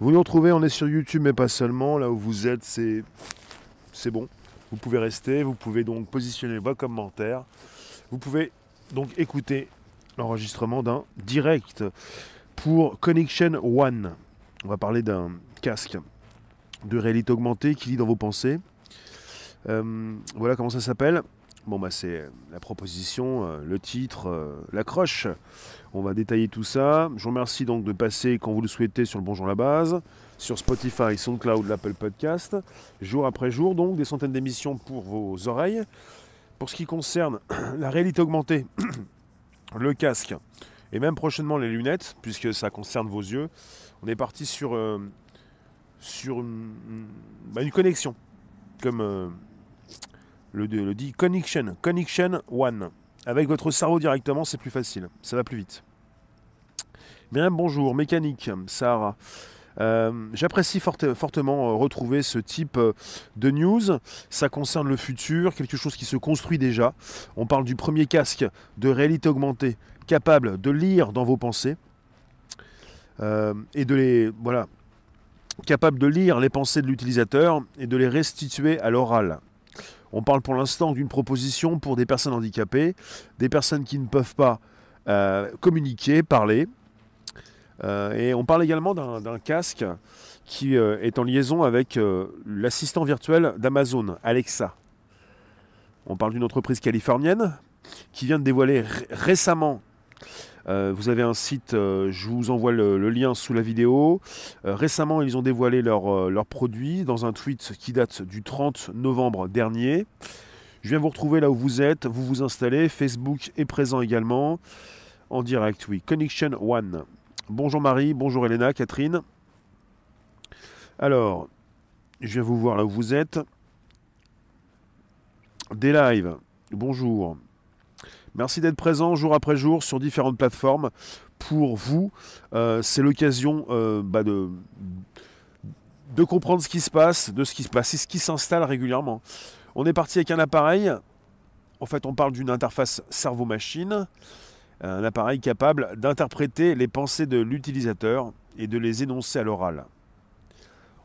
Vous nous retrouvez, on est sur YouTube, mais pas seulement. Là où vous êtes, c'est, c'est bon. Vous pouvez rester, vous pouvez donc positionner vos commentaires. Vous pouvez donc écouter l'enregistrement d'un direct pour Connection One. On va parler d'un casque de réalité augmentée qui lit dans vos pensées. Euh, voilà comment ça s'appelle. Bon, bah, c'est la proposition, euh, le titre, euh, l'accroche. On va détailler tout ça. Je vous remercie donc de passer quand vous le souhaitez sur le Bonjour la base, sur Spotify, SoundCloud, l'Apple Podcast, jour après jour, donc des centaines d'émissions pour vos oreilles. Pour ce qui concerne la réalité augmentée, le casque et même prochainement les lunettes, puisque ça concerne vos yeux, on est parti sur, euh, bah, une, connexion, comme le, dit Connection, Connection One. Avec votre cerveau directement, c'est plus facile, ça va plus vite. Bien, bonjour, mécanique, Sarah. Euh, J'apprécie fortement euh, retrouver ce type euh, de news. Ça concerne le futur, quelque chose qui se construit déjà. On parle du premier casque de réalité augmentée capable de lire dans vos pensées et de les voilà capable de lire les pensées de l'utilisateur et de les restituer à l'oral. On parle pour l'instant d'une proposition pour des personnes handicapées, des personnes qui ne peuvent pas euh, communiquer, parler. Euh, et on parle également d'un casque qui euh, est en liaison avec l'assistant virtuel d'Amazon, Alexa. On parle d'une entreprise californienne qui vient de dévoiler récemment euh, vous avez un site, euh, je vous envoie le, lien sous la vidéo. Euh, récemment, ils ont dévoilé leurs leur produits dans un tweet qui date du 30 novembre dernier. Je viens vous retrouver là où vous êtes, vous vous installez. Facebook est présent également. En direct, oui. Connection One. Bonjour Marie, bonjour Elena, Catherine. Alors, je viens vous voir là où vous êtes. Des lives. Bonjour. Merci d'être présent jour après jour sur différentes plateformes. Pour vous, euh, c'est l'occasion euh, bah, de, comprendre ce qui se passe, de ce qui se passe, et ce qui s'installe régulièrement. On est parti avec un appareil. En fait, on parle d'une interface cerveau-machine, un appareil capable d'interpréter les pensées de l'utilisateur et de les énoncer à l'oral.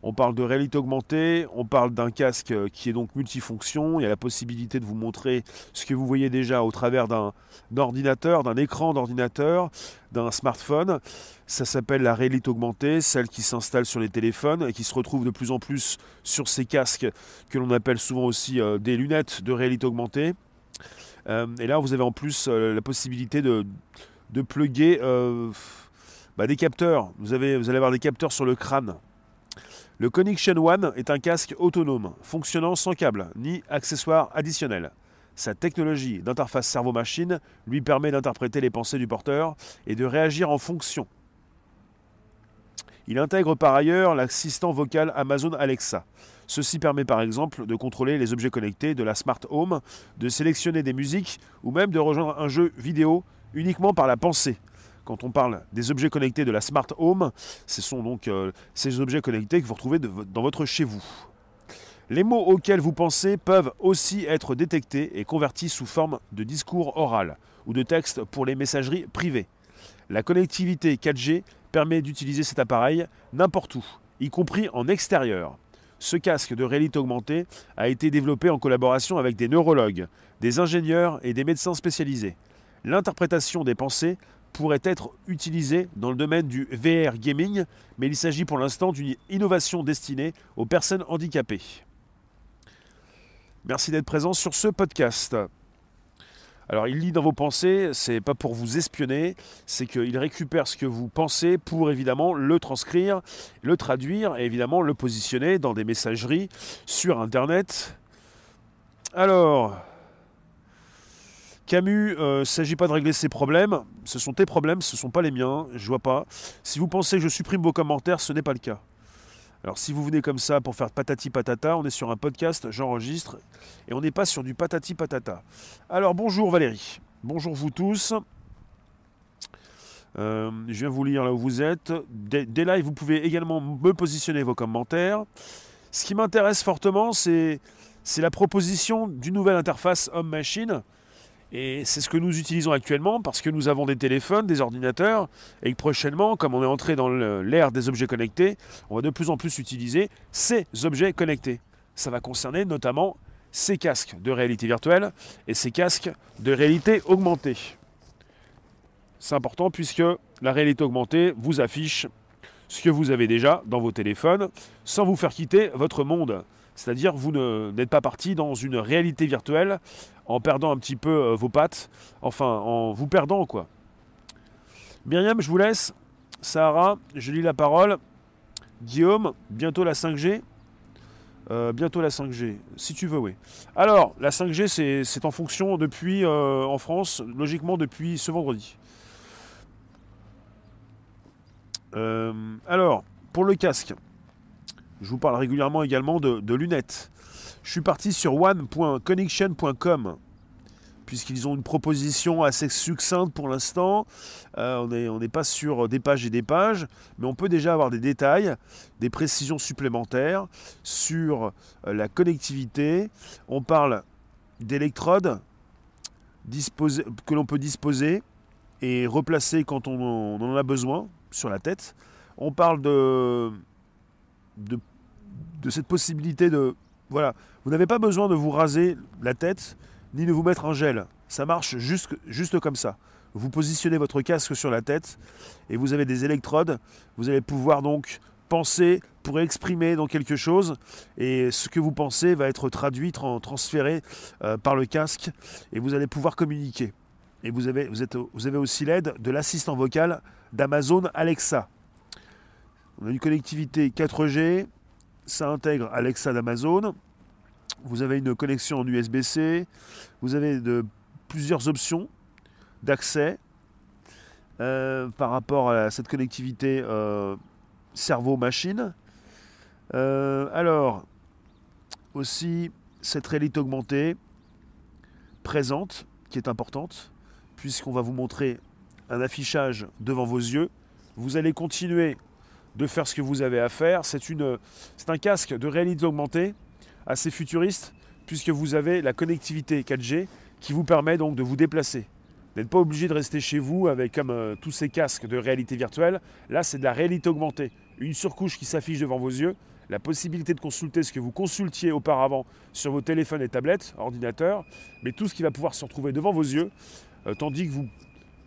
On parle de réalité augmentée, on parle d'un casque qui est donc multifonction. Il y a la possibilité de vous montrer ce que vous voyez déjà au travers d'un ordinateur, d'un écran d'ordinateur, d'un smartphone. Ça s'appelle la réalité augmentée, celle qui s'installe sur les téléphones et qui se retrouve de plus en plus sur ces casques que l'on appelle souvent aussi euh, des lunettes de réalité augmentée. Euh, et là, vous avez en plus euh, la possibilité de, de plugger bah, des capteurs. Vous allez avoir des capteurs sur le crâne. Le Connection One est un casque autonome, fonctionnant sans câble ni accessoires additionnels. Sa technologie d'interface cerveau-machine lui permet d'interpréter les pensées du porteur et de réagir en fonction. Il intègre par ailleurs l'assistant vocal Amazon Alexa. Ceci permet par exemple de contrôler les objets connectés de la Smart Home, de sélectionner des musiques ou même de rejoindre un jeu vidéo uniquement par la pensée, quand on parle des objets connectés de la Smart Home, ce sont donc euh, ces objets connectés que vous retrouvez dans votre chez vous. Les mots auxquels vous pensez peuvent aussi être détectés et convertis sous forme de discours oral ou de texte pour les messageries privées. La connectivité 4G permet d'utiliser cet appareil n'importe où, y compris en extérieur. Ce casque de réalité augmentée a été développé en collaboration avec des neurologues, des ingénieurs et des médecins spécialisés. L'interprétation des pensées pourrait être utilisé dans le domaine du VR gaming, mais il s'agit pour l'instant d'une innovation destinée aux personnes handicapées. Merci d'être présent sur ce podcast. Alors il lit dans vos pensées, c'est pas pour vous espionner, c'est qu'il récupère ce que vous pensez pour évidemment le transcrire, le traduire et évidemment le positionner dans des messageries sur internet. Alors, Camus, il euh, ne s'agit pas de régler ses problèmes. Ce sont tes problèmes, ce ne sont pas les miens. Je vois pas. Si vous pensez que je supprime vos commentaires, ce n'est pas le cas. Alors si vous venez comme ça pour faire patati patata, on est sur un podcast, j'enregistre, et on n'est pas sur du patati patata. Alors bonjour Valérie, bonjour vous tous. Euh, je viens vous lire là où vous êtes. Dès, dès live, vous pouvez également me positionner vos commentaires. Ce qui m'intéresse fortement, c'est la proposition d'une nouvelle interface homme-machine Et c'est ce que nous utilisons actuellement parce que nous avons des téléphones, des ordinateurs, et que prochainement, comme on est entré dans l'ère des objets connectés, on va de plus en plus utiliser ces objets connectés. Ça va concerner notamment ces casques de réalité virtuelle et ces casques de réalité augmentée. C'est important puisque la réalité augmentée vous affiche ce que vous avez déjà dans vos téléphones sans vous faire quitter votre monde. C'est-à-dire vous n'êtes pas parti dans une réalité virtuelle en perdant un petit peu euh, vos pattes, enfin en vous perdant quoi. Myriam, je vous laisse. Sahara, je lis la parole. Guillaume, bientôt la 5G. Euh, bientôt la 5G, si tu veux, oui. Alors, la 5G, c'est en fonction depuis, euh, en France, logiquement depuis ce vendredi. alors, pour le casque, je vous parle régulièrement également de, lunettes. Je suis parti sur one.connection.com puisqu'ils ont une proposition assez succincte pour l'instant. Euh, on n'est pas sur des pages et des pages, mais on peut déjà avoir des détails, des précisions supplémentaires sur euh, la connectivité. On parle d'électrodes que l'on peut disposer et replacer quand on, on, en a besoin sur la tête. On parle de, de de cette possibilité de... Voilà, vous n'avez pas besoin de vous raser la tête ni de vous mettre en gel. Ça marche juste, juste comme ça. Vous positionnez votre casque sur la tête et vous avez des électrodes. Vous allez pouvoir donc penser pour exprimer dans quelque chose et ce que vous pensez va être traduit, transféré euh, par le casque et vous allez pouvoir communiquer. Et vous avez, vous êtes, vous avez aussi l'aide de l'assistant vocal d'Amazon Alexa. On a une connectivité 4G, ça intègre Alexa d'Amazon. Vous avez une connexion en USB-C. Vous avez plusieurs options d'accès euh, par rapport à cette connectivité euh, cerveau-machine. Euh, alors, aussi, cette réalité augmentée présente, qui est importante, puisqu'on va vous montrer un affichage devant vos yeux. Vous allez continuer de faire ce que vous avez à faire. C'est, un casque de réalité augmentée assez futuriste puisque vous avez la connectivité 4G qui vous permet donc de vous déplacer. Vous n'êtes pas obligé de rester chez vous avec comme euh, tous ces casques de réalité virtuelle. Là, c'est de la réalité augmentée. Une surcouche qui s'affiche devant vos yeux, la possibilité de consulter ce que vous consultiez auparavant sur vos téléphones et tablettes, ordinateurs, mais tout ce qui va pouvoir se retrouver devant vos yeux, euh, tandis que vous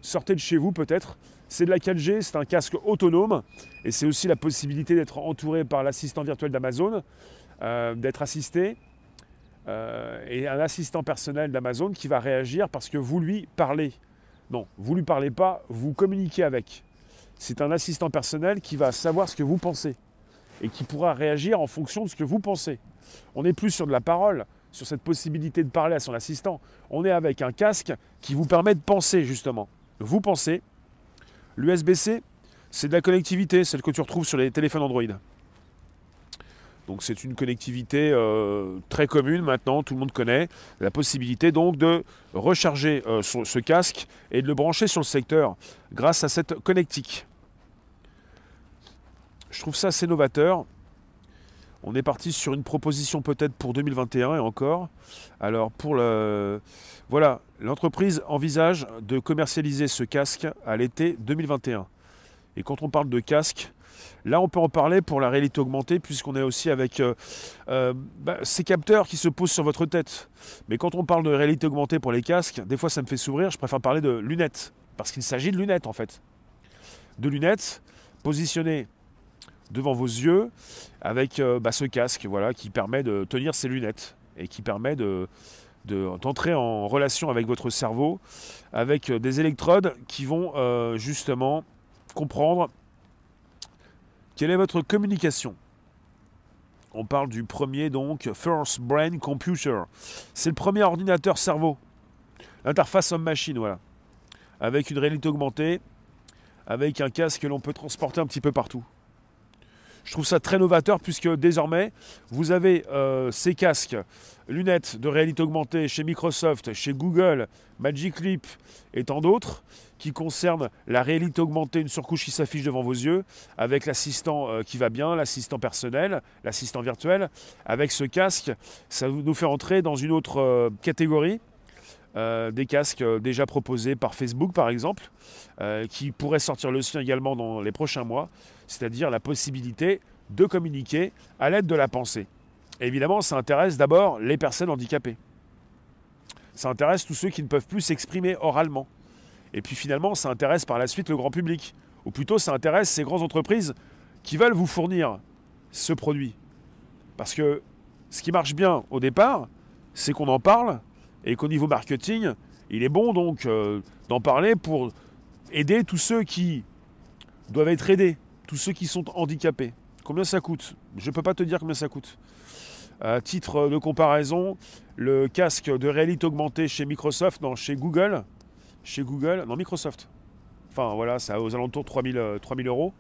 sortez de chez vous peut-être c'est de la 4G, c'est un casque autonome et c'est aussi la possibilité d'être entouré par l'assistant virtuel d'Amazon, euh, d'être assisté euh, et un assistant personnel d'Amazon qui va réagir parce que vous lui parlez. Non, vous lui parlez pas, vous communiquez avec. C'est un assistant personnel qui va savoir ce que vous pensez et qui pourra réagir en fonction de ce que vous pensez. On n'est plus sur de la parole, sur cette possibilité de parler à son assistant. On est avec un casque qui vous permet de penser justement. Vous pensez, L'USB-C, c'est de la connectivité, celle que tu retrouves sur les téléphones Android. Donc c'est une connectivité euh, très commune maintenant, tout le monde connaît. La possibilité donc de recharger euh, ce casque et de le brancher sur le secteur grâce à cette connectique. Je trouve ça assez novateur. On est parti sur une proposition peut-être pour 2021 et encore. Alors pour le voilà, l'entreprise envisage de commercialiser ce casque à l'été 2021. Et quand on parle de casque, là on peut en parler pour la réalité augmentée puisqu'on est aussi avec euh, euh, bah, ces capteurs qui se posent sur votre tête. Mais quand on parle de réalité augmentée pour les casques, des fois ça me fait sourire, je préfère parler de lunettes parce qu'il s'agit de lunettes en fait. De lunettes positionnées devant vos yeux avec euh, bah, ce casque voilà, qui permet de tenir ces lunettes et qui permet de, d'entrer en relation avec votre cerveau, avec euh, des électrodes qui vont euh, justement comprendre quelle est votre communication. On parle du premier donc First Brain Computer. C'est le premier ordinateur cerveau. L'interface homme-machine, voilà. Avec une réalité augmentée, avec un casque que l'on peut transporter un petit peu partout. Je trouve ça très novateur puisque désormais, vous avez euh, ces casques, lunettes de réalité augmentée chez Microsoft, chez Google, Magic Leap et tant d'autres qui concernent la réalité augmentée, une surcouche qui s'affiche devant vos yeux, avec l'assistant euh, qui va bien, l'assistant personnel, l'assistant virtuel. Avec ce casque, ça nous fait entrer dans une autre euh, catégorie des casques déjà proposés par Facebook par exemple, qui pourraient sortir le sien également dans les prochains mois, c'est-à-dire la possibilité de communiquer à l'aide de la pensée. évidemment, ça intéresse d'abord les personnes handicapées. Ça intéresse tous ceux qui ne peuvent plus s'exprimer oralement. Et puis finalement, ça intéresse par la suite le grand public. Ou plutôt, ça intéresse ces grandes entreprises qui veulent vous fournir ce produit. Parce que ce qui marche bien au départ, c'est qu'on en parle et qu'au niveau marketing, il est bon donc euh, d'en parler pour aider tous ceux qui doivent être aidés, tous ceux qui sont handicapés. Combien ça coûte? Je ne peux pas te dire combien ça coûte. À titre de comparaison, le casque de réalité augmentée chez Microsoft, non, chez Google, chez Google, non, Microsoft. Enfin voilà, ça aux alentours de 3000, 3000 euros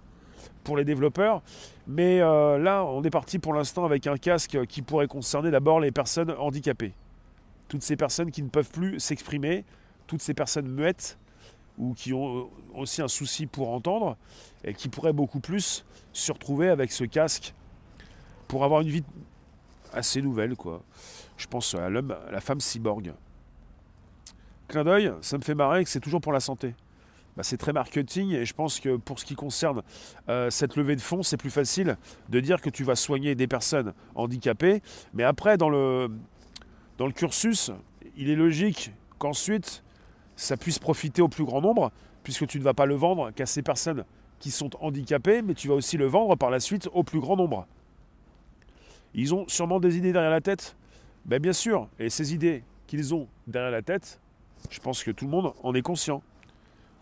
pour les développeurs. Mais euh, là, on est parti pour l'instant avec un casque qui pourrait concerner d'abord les personnes handicapées. Toutes ces personnes qui ne peuvent plus s'exprimer, toutes ces personnes muettes ou qui ont aussi un souci pour entendre et qui pourraient beaucoup plus se retrouver avec ce casque pour avoir une vie assez nouvelle, quoi. Je pense à l'homme, la femme cyborg. Clin d'œil, ça me fait marrer que c'est toujours pour la santé. Bah, c'est très marketing et je pense que pour ce qui concerne euh, cette levée de fonds, c'est plus facile de dire que tu vas soigner des personnes handicapées. Mais après, dans le cursus, il est logique qu'ensuite, ça puisse profiter au plus grand nombre, puisque tu ne vas pas le vendre qu'à ces personnes qui sont handicapées, mais tu vas aussi le vendre par la suite au plus grand nombre. Ils ont sûrement des idées derrière la tête ben Bien sûr, et ces idées qu'ils ont derrière la tête, je pense que tout le monde en est conscient.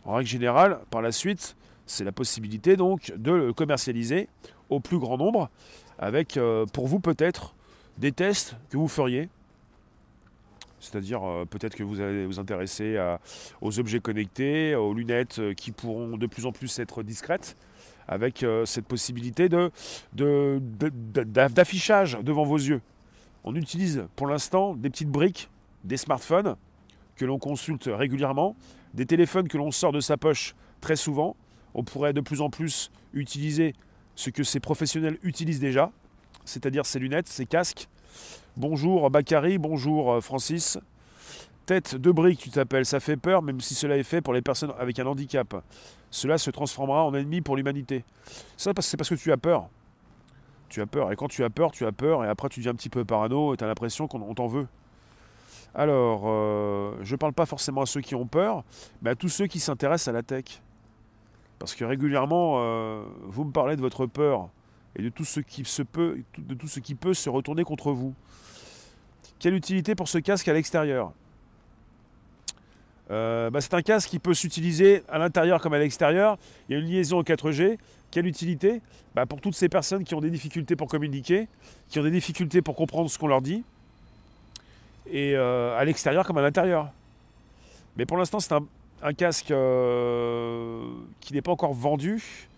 En règle générale, par la suite, c'est la possibilité donc de le commercialiser au plus grand nombre, avec euh, pour vous peut-être des tests que vous feriez. C'est-à-dire euh, peut-être que vous allez vous intéresser aux objets connectés, aux lunettes euh, qui pourront de plus en plus être discrètes, avec cette possibilité d'affichage devant vos yeux. On utilise pour l'instant des petites briques, des smartphones que l'on consulte régulièrement, des téléphones que l'on sort de sa poche très souvent. On pourrait de plus en plus utiliser ce que ces professionnels utilisent déjà, c'est-à-dire ces lunettes, ces casques. Bonjour Bakary, bonjour euh, Francis. Tête de brique, tu t'appelles, ça fait peur, même si cela est fait pour les personnes avec un handicap. Cela se transformera en ennemi pour l'humanité. Ça, c'est parce que tu as peur. Tu as peur. Et quand tu as peur, tu as peur, et après tu deviens un petit peu parano, et tu as l'impression qu'on t'en veut. Alors, euh, je ne parle pas forcément à ceux qui ont peur, mais à tous ceux qui s'intéressent à la tech. Parce que régulièrement, euh, vous me parlez de votre peur et de tout, ce qui se peut, de tout ce qui peut se retourner contre vous. Quelle utilité pour ce casque à l'extérieur euh, bah, C'est un casque qui peut s'utiliser à l'intérieur comme à l'extérieur. Il y a une liaison au 4G. Quelle utilité bah, Pour toutes ces personnes qui ont des difficultés pour communiquer, qui ont des difficultés pour comprendre ce qu'on leur dit, et euh, à l'extérieur comme à l'intérieur. Mais pour l'instant, c'est un, casque euh, qui n'est pas encore vendu.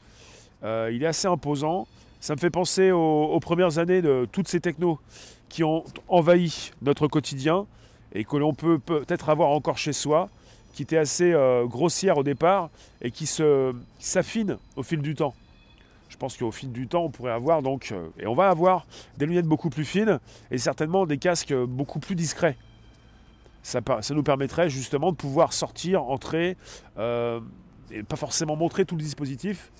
Il est assez imposant. Ça me fait penser aux, premières années de toutes ces technos qui ont envahi notre quotidien et que l'on peut peut-être avoir encore chez soi, qui étaient assez grossières au départ et qui s'affinent au fil du temps je pense qu'au fil du temps, on pourrait avoir donc, euh, et on va avoir des lunettes beaucoup plus fines et certainement des casques beaucoup plus discrets. Ça, ça nous permettrait justement de pouvoir sortir, entrer, euh, et pas forcément montrer tout le dispositif.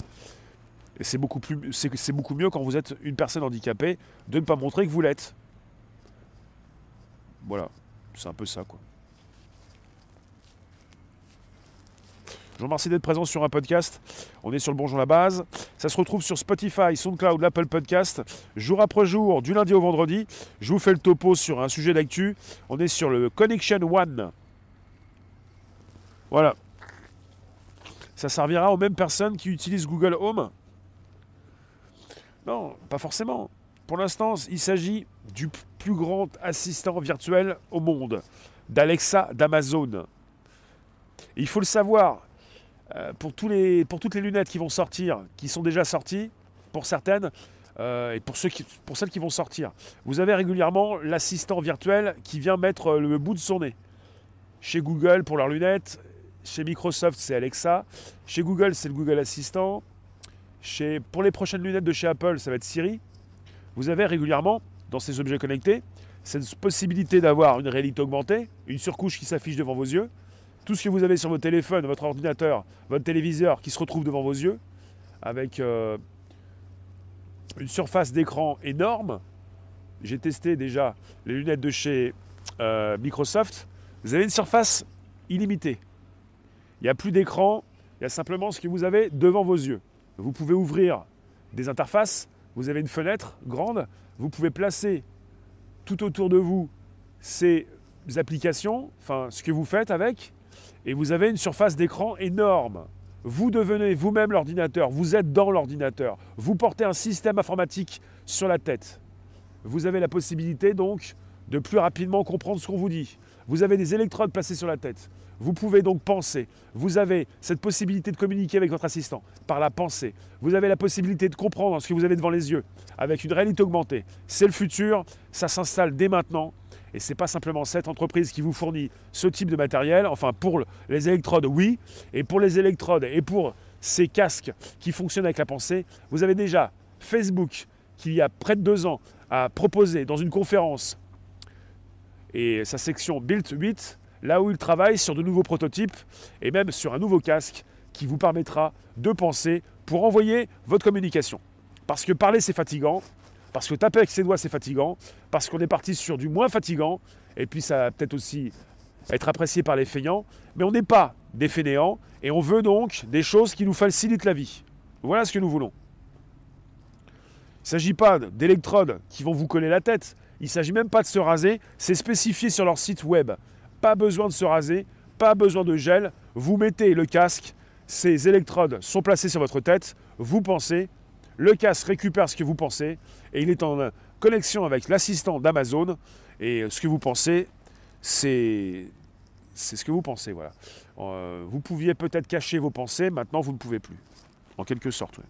Et c'est beaucoup, plus, c'est, beaucoup mieux quand vous êtes une personne handicapée de ne pas montrer que vous l'êtes. Voilà, c'est un peu ça quoi. Je vous remercie d'être présent sur un podcast. On est sur le Bonjour la base. Ça se retrouve sur Spotify, SoundCloud, l'Apple Podcast, jour après jour, du lundi au vendredi. Je vous fais le topo sur un sujet d'actu. On est sur le Connection One. Voilà. Ça servira aux mêmes personnes qui utilisent Google Home Non, pas forcément. Pour l'instant, il s'agit du plus grand assistant virtuel au monde, d'Alexa d'Amazon. Il faut le savoir, euh, pour, toutes les lunettes qui vont sortir, qui sont déjà sorties, pour certaines, euh, et pour celles qui vont sortir, vous avez régulièrement l'assistant virtuel qui vient mettre le bout de son nez. Chez Google pour leurs lunettes, chez Microsoft c'est Alexa, chez Google c'est le Google Assistant, pour les prochaines lunettes de chez Apple ça va être Siri. Vous avez régulièrement dans ces objets connectés cette possibilité d'avoir une réalité augmentée, une surcouche qui s'affiche devant vos yeux, tout ce que vous avez sur vos téléphones, votre ordinateur, votre téléviseur qui se retrouve devant vos yeux, avec euh, une surface d'écran énorme. J'ai testé déjà les lunettes de chez euh, Microsoft. Vous avez une surface illimitée. Il n'y a plus d'écran, il y a simplement ce que vous avez devant vos yeux. Vous pouvez ouvrir des interfaces, vous avez une fenêtre grande, vous pouvez placer tout autour de vous ces applications, enfin ce que vous faites avec, et vous avez une surface d'écran énorme. Vous devenez vous-même l'ordinateur, vous êtes dans l'ordinateur, vous portez un système informatique sur la tête. Vous avez la possibilité donc de plus rapidement comprendre ce qu'on vous dit. Vous avez des électrodes placées sur la tête. Vous pouvez donc penser. Vous avez cette possibilité de communiquer avec votre assistant par la pensée. Vous avez la possibilité de comprendre ce que vous avez devant les yeux avec une réalité augmentée. C'est le futur, ça s'installe dès maintenant. Et ce n'est pas simplement cette entreprise qui vous fournit ce type de matériel. Enfin, pour les électrodes, oui. Et pour les électrodes et pour ces casques qui fonctionnent avec la pensée, vous avez déjà Facebook qui, il y a près de deux ans, a proposé dans une conférence et sa section Build 8 là où il travaille sur de nouveaux prototypes et même sur un nouveau casque qui vous permettra de penser pour envoyer votre communication. Parce que parler c'est fatigant, parce que taper avec ses doigts c'est fatigant, parce qu'on est parti sur du moins fatigant, et puis ça va peut-être aussi être apprécié par les feignants, mais on n'est pas des fainéants, et on veut donc des choses qui nous facilitent la vie. Voilà ce que nous voulons. Il ne s'agit pas d'électrodes qui vont vous coller la tête, il ne s'agit même pas de se raser, c'est spécifié sur leur site web. Pas besoin de se raser, pas besoin de gel. Vous mettez le casque, ces électrodes sont placées sur votre tête, vous pensez, le casque récupère ce que vous pensez et il est en connexion avec l'assistant d'Amazon. Et ce que vous pensez, c'est ce que vous pensez. Voilà. Euh, vous pouviez peut-être cacher vos pensées, maintenant vous ne pouvez plus. En quelque sorte.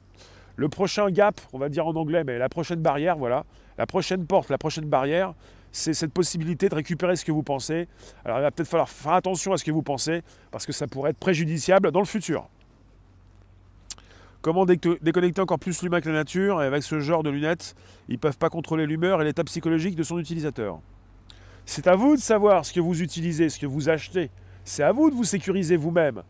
Le prochain gap, on va dire en anglais, mais la prochaine barrière, voilà. La prochaine porte, la prochaine barrière, c'est cette possibilité de récupérer ce que vous pensez. Alors il va peut-être falloir faire attention à ce que vous pensez, parce que ça pourrait être préjudiciable dans le futur. Comment déconnecter encore plus l'humain que la nature? Et avec ce genre de lunettes, ils ne peuvent pas contrôler l'humeur et l'état psychologique de son utilisateur. C'est à vous de savoir ce que vous utilisez, ce que vous achetez. C'est à vous de vous sécuriser vous-même.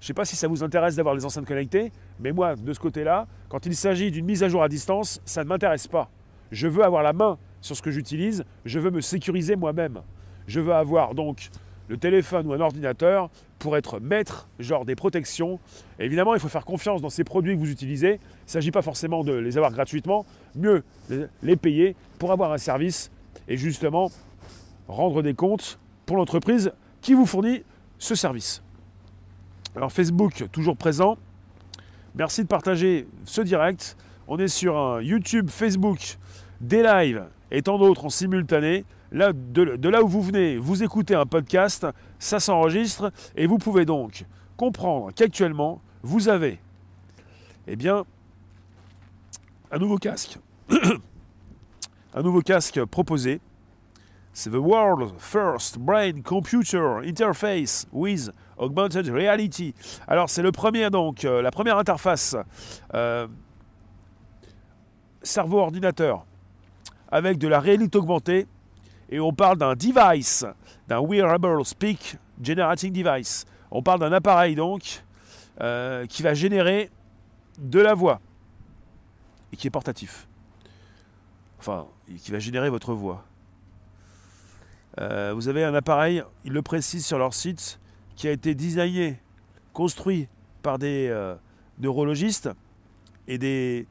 Je ne sais pas si ça vous intéresse d'avoir les enceintes connectées, mais moi, de ce côté-là, quand il s'agit d'une mise à jour à distance, ça ne m'intéresse pas. Je veux avoir la main sur ce que j'utilise, je veux me sécuriser moi-même. Je veux avoir donc le téléphone ou un ordinateur pour être maître, genre des protections. évidemment, il faut faire confiance dans ces produits que vous utilisez. Il ne s'agit pas forcément de les avoir gratuitement, mieux les payer pour avoir un service et justement rendre des comptes pour l'entreprise qui vous fournit ce service. Alors Facebook, toujours présent. Merci de partager ce direct. On est sur un YouTube, Facebook, des lives et tant d'autres en simultané. Là, de, là où vous venez, vous écoutez un podcast, ça s'enregistre et vous pouvez donc comprendre qu'actuellement, vous avez eh bien, un nouveau casque. un nouveau casque proposé. C'est The World's First Brain Computer Interface with Augmented Reality. Alors c'est le premier donc, euh, la première interface euh, cerveau-ordinateur avec de la réalité augmentée. Et on parle d'un device, d'un wearable speak generating device. On parle d'un appareil donc euh, qui va générer de la voix et qui est portatif. Enfin, qui va générer votre voix. Euh, vous avez un appareil, ils le précisent sur leur site, qui a été designé, construit par des euh, neurologistes et des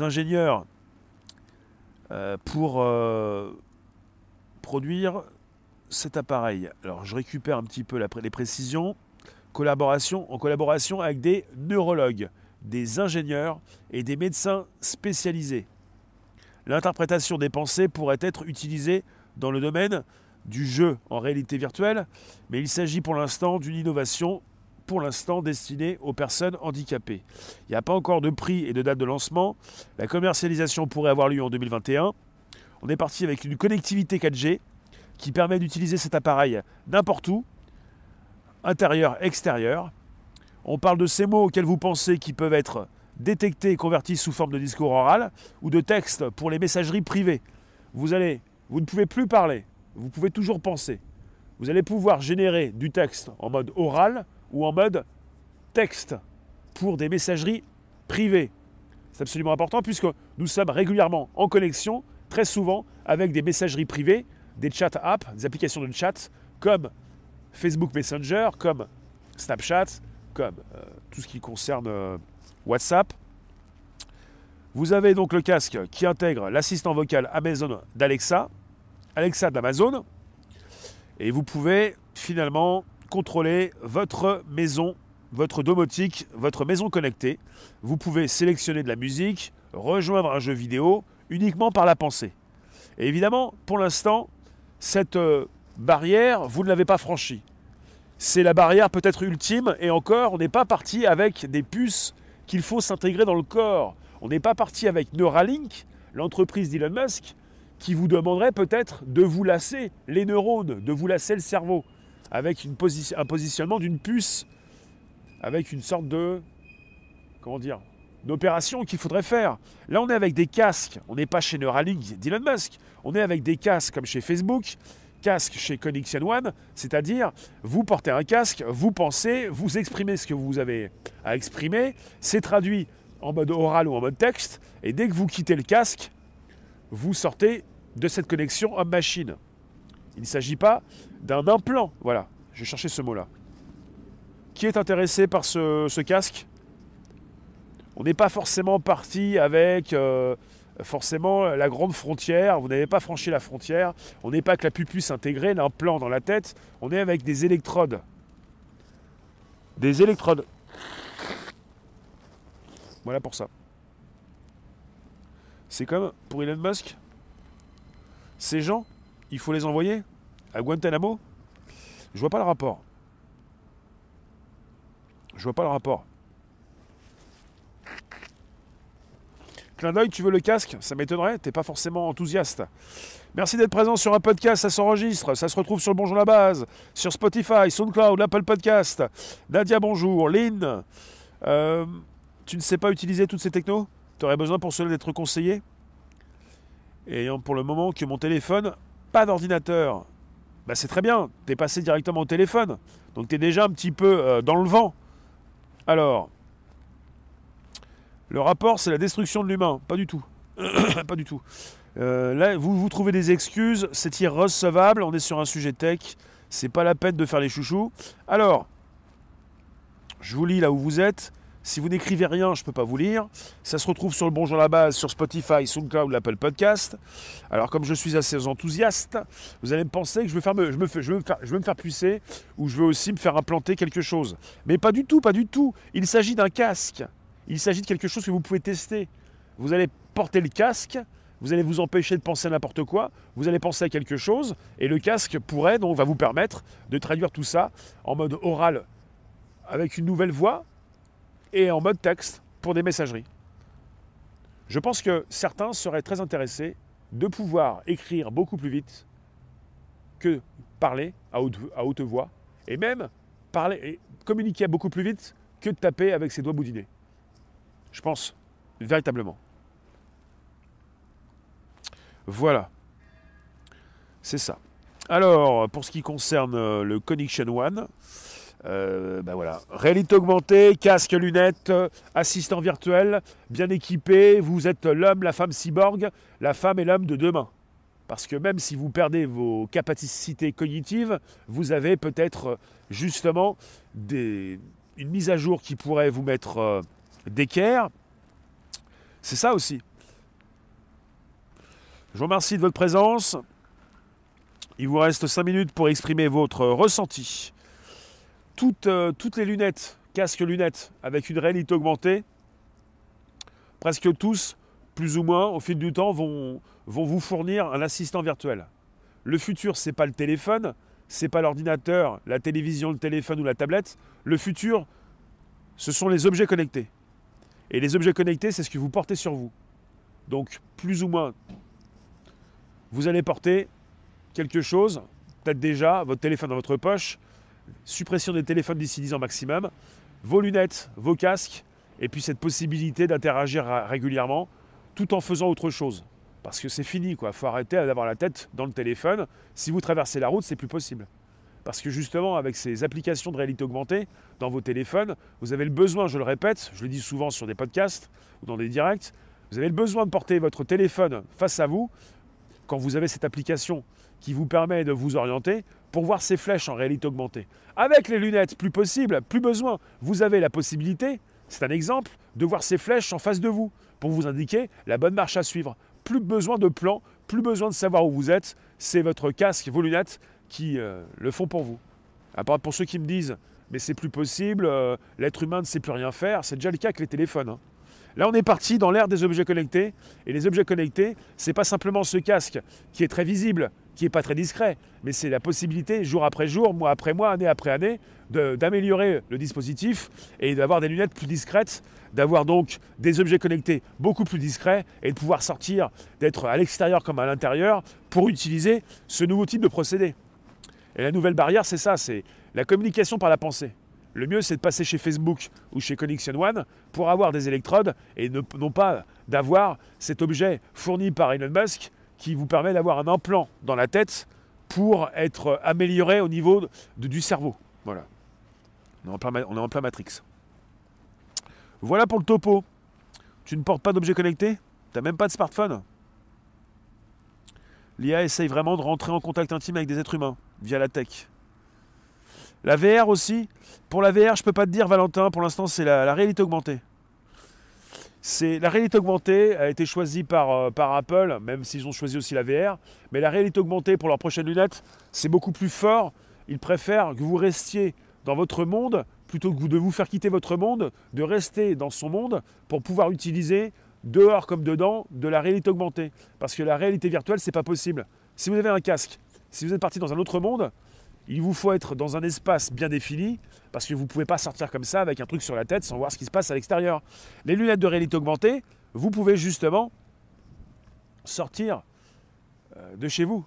ingénieurs pour euh, produire cet appareil. Alors je récupère un petit peu les précisions. Collaboration, en collaboration avec des neurologues, des ingénieurs et des médecins spécialisés. L'interprétation des pensées pourrait être utilisée dans le domaine du jeu en réalité virtuelle, mais il s'agit pour l'instant d'une innovation pour l'instant destiné aux personnes handicapées. Il n'y a pas encore de prix et de date de lancement. La commercialisation pourrait avoir lieu en 2021. On est parti avec une connectivité 4G qui permet d'utiliser cet appareil n'importe où, intérieur, extérieur. On parle de ces mots auxquels vous pensez qui peuvent être détectés et convertis sous forme de discours oral ou de texte pour les messageries privées. Vous allez Vous ne pouvez plus parler, vous pouvez toujours penser. Vous allez pouvoir générer du texte en mode oral ou en mode texte pour des messageries privées. C'est absolument important puisque nous sommes régulièrement en connexion, très souvent avec des messageries privées, des chat apps, des applications de chat comme Facebook Messenger, comme Snapchat, comme euh, tout ce qui concerne euh, WhatsApp. Vous avez donc le casque qui intègre l'assistant vocal Amazon d'Alexa, Alexa d'Amazon, et vous pouvez finalement contrôler votre maison, votre domotique, votre maison connectée. Vous pouvez sélectionner de la musique, rejoindre un jeu vidéo uniquement par la pensée. Et évidemment, pour l'instant, cette euh, barrière, vous ne l'avez pas franchie. C'est la barrière peut-être ultime, et encore, on n'est pas parti avec des puces qu'il faut s'intégrer dans le corps. On n'est pas parti avec Neuralink, l'entreprise d'Elon Musk, qui vous demanderait peut-être de vous lasser les neurones, de vous lasser le cerveau, avec un positionnement d'une puce, avec une sorte de. Comment dire d'opération qu'il faudrait faire. Là, on est avec des casques. On n'est pas chez Neuralink d'Elon Musk. On est avec des casques comme chez Facebook, casques chez Connection One, c'est-à-dire vous portez un casque, vous pensez, vous exprimez ce que vous avez à exprimer, c'est traduit en mode oral ou en mode texte, et dès que vous quittez le casque, vous sortez de cette connexion homme-machine. Il ne s'agit pas d'un implant. Voilà, je cherchais ce mot-là. Qui est intéressé par ce, casque? On n'est pas forcément parti avec euh, forcément la grande frontière. Vous n'avez pas franchi la frontière. On n'est pas avec la pupuce intégrée, l'implant dans la tête. On est avec des électrodes. Des électrodes. Voilà pour ça. C'est comme pour Elon Musk? Ces gens, il faut les envoyer à Guantanamo? Je vois pas le rapport. Je vois pas le rapport. Clin d'œil, tu veux le casque? Ça m'étonnerait, t'es pas forcément enthousiaste. Merci d'être présent sur un podcast, ça s'enregistre, ça se retrouve sur le Bonjour la Base, sur Spotify, SoundCloud, Apple Podcast. Nadia, bonjour. Lynn, euh, tu ne sais pas utiliser toutes ces technos? Tu aurais besoin pour cela d'être conseillé? Et pour le moment que mon téléphone, pas d'ordinateur, bah c'est très bien, tu passé directement au téléphone. Donc tu déjà un petit peu euh, dans le vent. Alors, le rapport, c'est la destruction de l'humain. Pas du tout. pas du tout. Euh, là, vous, vous trouvez des excuses, c'est irrecevable, on est sur un sujet tech, c'est pas la peine de faire les chouchous. Alors, je vous lis là où vous êtes. Si vous n'écrivez rien, je ne peux pas vous lire. Ça se retrouve sur le Bonjour à la base, sur Spotify, SoundCloud, l'Apple Podcast. Alors, comme je suis assez enthousiaste, vous allez me penser que je veux, faire, je, me, je, me faire, me faire pucer ou je veux aussi me faire implanter quelque chose. Mais pas du tout, pas du tout. Il s'agit d'un casque. Il s'agit de quelque chose que vous pouvez tester. Vous allez porter le casque, vous allez vous empêcher de penser à n'importe quoi, vous allez penser à quelque chose, et le casque pourrait donc va vous permettre de traduire tout ça en mode oral avec une nouvelle voix, et en mode texte pour des messageries. Je pense que certains seraient très intéressés de pouvoir écrire beaucoup plus vite que parler à haute, voix, et même parler et communiquer beaucoup plus vite que taper avec ses doigts boudinés. Je pense, véritablement. Voilà. C'est ça. Alors, pour ce qui concerne euh, le Connection One, euh, ben voilà. Réalité augmentée, casque, lunettes, assistant virtuel, bien équipé. Vous êtes l'homme, la femme cyborg, la femme et l'homme de demain. Parce que même si vous perdez vos capacités cognitives, vous avez peut-être justement des, une mise à jour qui pourrait vous mettre euh, d'équerre. C'est ça aussi. Je vous remercie de votre présence. Il vous reste 5 minutes pour exprimer votre ressenti euh, toutes, les lunettes, casques lunettes avec une réalité augmentée, presque tous, plus ou moins, au fil du temps, vont, vous fournir un assistant virtuel. Le futur, c'est pas le téléphone, c'est pas l'ordinateur, la télévision, le téléphone ou la tablette. Le futur, ce sont les objets connectés. Et les objets connectés, c'est ce que vous portez sur vous. Donc, plus ou moins, vous allez porter quelque chose, peut-être déjà votre téléphone dans votre poche, suppression des téléphones d'ici 10 ans maximum, vos lunettes, vos casques, et puis cette possibilité d'interagir régulièrement tout en faisant autre chose. Parce que c'est fini, quoi. faut arrêter d'avoir la tête dans le téléphone. Si vous traversez la route, c'est plus possible. Parce que justement, avec ces applications de réalité augmentée dans vos téléphones, vous avez le besoin, je le répète, je le dis souvent sur des podcasts ou dans des directs, vous avez le besoin de porter votre téléphone face à vous quand vous avez cette application qui vous permet de vous orienter pour voir ces flèches en réalité augmentée. Avec les lunettes, plus possible, plus besoin. Vous avez la possibilité, c'est un exemple, de voir ces flèches en face de vous pour vous indiquer la bonne marche à suivre. Plus besoin de plan, plus besoin de savoir où vous êtes. C'est votre casque, vos lunettes qui euh, le font pour vous. À part pour ceux qui me disent, mais c'est plus possible, euh, l'être humain ne sait plus rien faire, c'est déjà le cas avec les téléphones. Hein. Là, on est parti dans l'ère des objets connectés. Et les objets connectés, ce n'est pas simplement ce casque qui est très visible, qui n'est pas très discret, mais c'est la possibilité, jour après jour, mois après mois, année après année, d'améliorer le dispositif et d'avoir des lunettes plus discrètes, d'avoir donc des objets connectés beaucoup plus discrets et de pouvoir sortir, d'être à l'extérieur comme à l'intérieur pour utiliser ce nouveau type de procédé. Et la nouvelle barrière, c'est ça, c'est la communication par la pensée. Le mieux, c'est de passer chez Facebook ou chez Connection One pour avoir des électrodes et non pas d'avoir cet objet fourni par Elon Musk qui vous permet d'avoir un implant dans la tête pour être amélioré au niveau du cerveau. Voilà. On est, en plein, Matrix. Voilà pour le topo. Tu ne portes pas d'objet connecté Tu n'as même pas de smartphone? L'IA essaye vraiment de rentrer en contact intime avec des êtres humains via la tech. La VR aussi. Pour la VR, je ne peux pas te dire, Valentin, pour l'instant, c'est la, réalité augmentée. La réalité augmentée a été choisie par, euh, par Apple, même s'ils ont choisi aussi la VR. Mais la réalité augmentée pour leurs prochaines lunettes, c'est beaucoup plus fort. Ils préfèrent que vous restiez dans votre monde plutôt que de vous faire quitter votre monde, de rester dans son monde pour pouvoir utiliser dehors comme dedans de la réalité augmentée. Parce que la réalité virtuelle, c'est pas possible. Si vous avez un casque, si vous êtes parti dans un autre monde, il vous faut être dans un espace bien défini, parce que vous ne pouvez pas sortir comme ça avec un truc sur la tête sans voir ce qui se passe à l'extérieur. Les lunettes de réalité augmentée, vous pouvez justement sortir euh, de chez vous.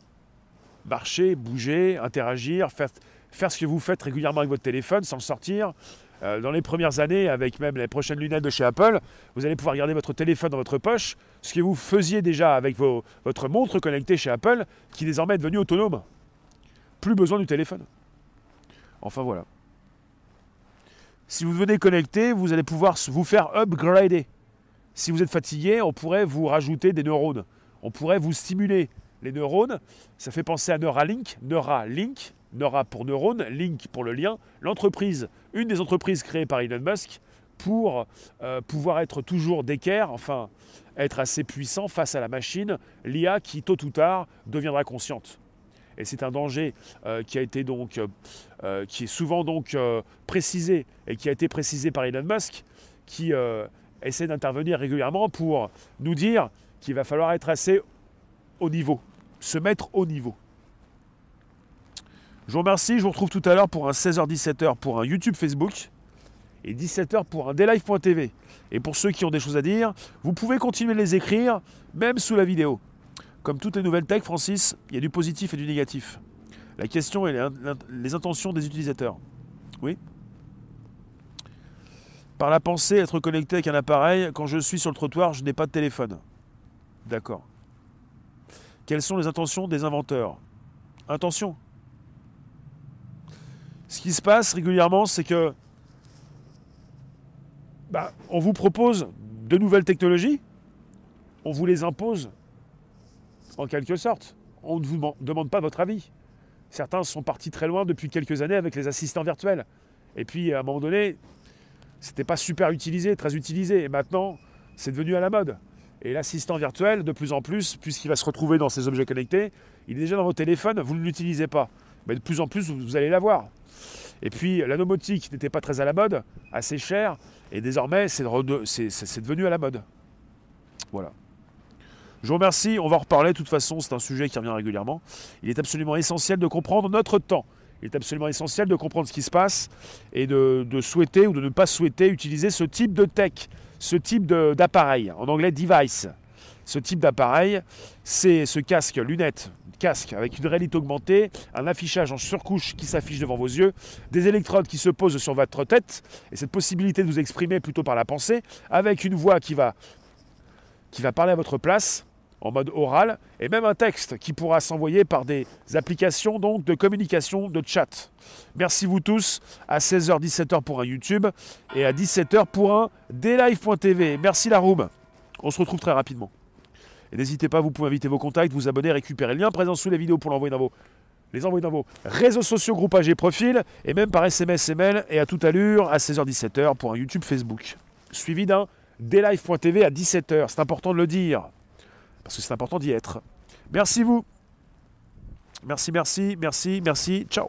Marcher, bouger, interagir, faire, ce que vous faites régulièrement avec votre téléphone sans le sortir. Euh, dans les premières années, avec même les prochaines lunettes de chez Apple, vous allez pouvoir garder votre téléphone dans votre poche, ce que vous faisiez déjà avec votre montre connectée chez Apple, qui désormais est devenue autonome plus besoin du téléphone. Enfin voilà. Si vous venez connecter, vous allez pouvoir vous faire upgrader. Si vous êtes fatigué, on pourrait vous rajouter des neurones. On pourrait vous stimuler les neurones. Ça fait penser à Neuralink. Neuralink, Neura pour neurone, Link pour le lien. L'entreprise, une des entreprises créées par Elon Musk pour euh, pouvoir être toujours d'équerre, enfin être assez puissant face à la machine, l'IA qui tôt ou tard deviendra consciente. Et c'est un danger euh, qui a été donc, euh, euh, qui est souvent donc précisé et qui a été précisé par Elon Musk, qui essaie d'intervenir régulièrement pour nous dire qu'il va falloir être assez au niveau, se mettre au niveau. Je vous remercie, je vous retrouve tout à l'heure pour un 16h-17h pour un YouTube Facebook et 17h pour un daylife.tv. Et pour ceux qui ont des choses à dire, vous pouvez continuer de les écrire, même sous la vidéo. Comme toutes les nouvelles tech, Francis, il y a du positif et du négatif. La question est les intentions des utilisateurs. Oui? Par la pensée, être connecté avec un appareil, quand je suis sur le trottoir, je n'ai pas de téléphone. D'accord. Quelles sont les intentions des inventeurs? Intention. Ce qui se passe régulièrement, c'est que bah, on vous propose de nouvelles technologies, on vous les impose? En quelque sorte. On ne vous demande pas votre avis. Certains sont partis très loin depuis quelques années avec les assistants virtuels. Et puis, à un moment donné, c'était pas super utilisé, très utilisé. Et maintenant, c'est devenu à la mode. Et l'assistant virtuel, de plus en plus, puisqu'il va se retrouver dans ces objets connectés, il est déjà dans vos téléphones, vous ne l'utilisez pas. Mais de plus en plus, vous allez l'avoir. Et puis, la domotique n'était pas très à la mode, assez cher, et désormais, c'est devenu à la mode. Voilà. Je vous remercie, on va en reparler, de toute façon, c'est un sujet qui revient régulièrement. Il est absolument essentiel de comprendre notre temps. Il est absolument essentiel de comprendre ce qui se passe et de, souhaiter ou de ne pas souhaiter utiliser ce type de tech, ce type d'appareil, en anglais device. Ce type d'appareil, c'est ce casque, lunettes, casque avec une réalité augmentée, un affichage en surcouche qui s'affiche devant vos yeux, des électrodes qui se posent sur votre tête, et cette possibilité de vous exprimer plutôt par la pensée, avec une voix qui va, qui va parler à votre place, en mode oral, et même un texte qui pourra s'envoyer par des applications donc de communication, de chat. Merci vous tous, à 16h, 17h pour un YouTube, et à 17h pour un dlive.tv. Merci la room. On se retrouve très rapidement. Et n'hésitez pas, vous pouvez inviter vos contacts, vous abonner, récupérer le lien présent sous les vidéos pour dans les envoyer dans vos réseaux sociaux, groupages et profils, et même par SMS, email, et à toute allure, à 16h-17h pour un YouTube Facebook. Suivi d'un dlive.tv à 17h. C'est important de le dire, parce que c'est important d'y être. Merci vous. Merci, merci, merci, merci. Ciao.